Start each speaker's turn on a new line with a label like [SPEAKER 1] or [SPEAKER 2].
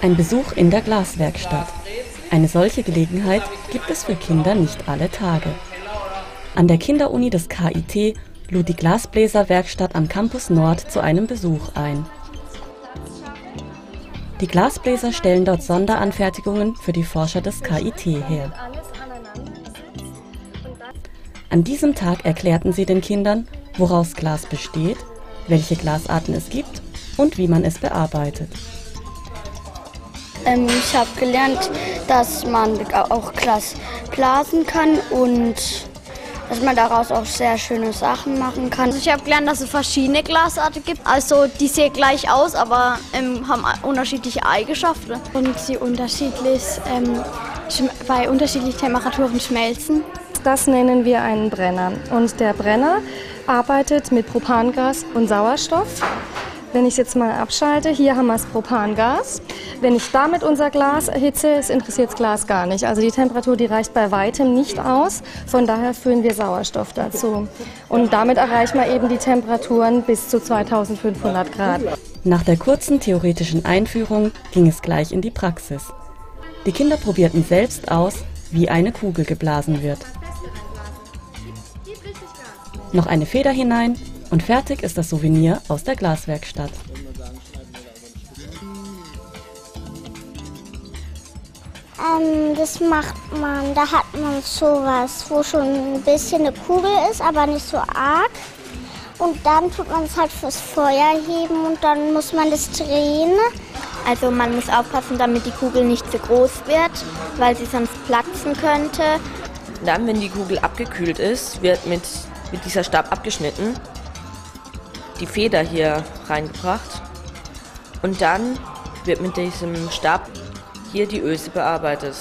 [SPEAKER 1] Ein Besuch in der Glaswerkstatt. Eine solche Gelegenheit gibt es für Kinder nicht alle Tage. An der Kinderuni des KIT lud die Glasbläserwerkstatt am Campus Nord zu einem Besuch ein. Die Glasbläser stellen dort Sonderanfertigungen für die Forscher des KIT her. An diesem Tag erklärten sie den Kindern, woraus Glas besteht, welche Glasarten es gibt und wie man es bearbeitet.
[SPEAKER 2] Ähm, ich habe gelernt, dass man auch Glas blasen kann und dass man daraus auch sehr schöne Sachen machen kann.
[SPEAKER 3] Also ich habe gelernt, dass es verschiedene Glasarten gibt. Also die sehen gleich aus, aber ähm, haben unterschiedliche Eigenschaften.
[SPEAKER 4] Und sie unterschiedlich ähm, bei unterschiedlichen Temperaturen schmelzen.
[SPEAKER 5] Das nennen wir einen Brenner. Und der Brenner arbeitet mit Propangas und Sauerstoff. Wenn ich es jetzt mal abschalte, hier haben wir das Propangas. Wenn ich damit unser Glas erhitze, es interessiert das Glas gar nicht. Also die Temperatur, die reicht bei weitem nicht aus. Von daher führen wir Sauerstoff dazu. Und damit erreichen wir eben die Temperaturen bis zu 2500 Grad.
[SPEAKER 1] Nach der kurzen theoretischen Einführung ging es gleich in die Praxis. Die Kinder probierten selbst aus, wie eine Kugel geblasen wird. Noch eine Feder hinein und fertig ist das Souvenir aus der Glaswerkstatt.
[SPEAKER 6] Ähm, das macht man, da hat man sowas, wo schon ein bisschen eine Kugel ist, aber nicht so arg. Und dann tut man es halt fürs Feuer heben und dann muss man das drehen.
[SPEAKER 3] Also man muss aufpassen, damit die Kugel nicht zu groß wird, weil sie sonst platzen könnte.
[SPEAKER 7] Dann, wenn die Kugel abgekühlt ist, wird mit, mit dieser Stab abgeschnitten, die Feder hier reingebracht und dann wird mit diesem Stab hier die Öse bearbeitet.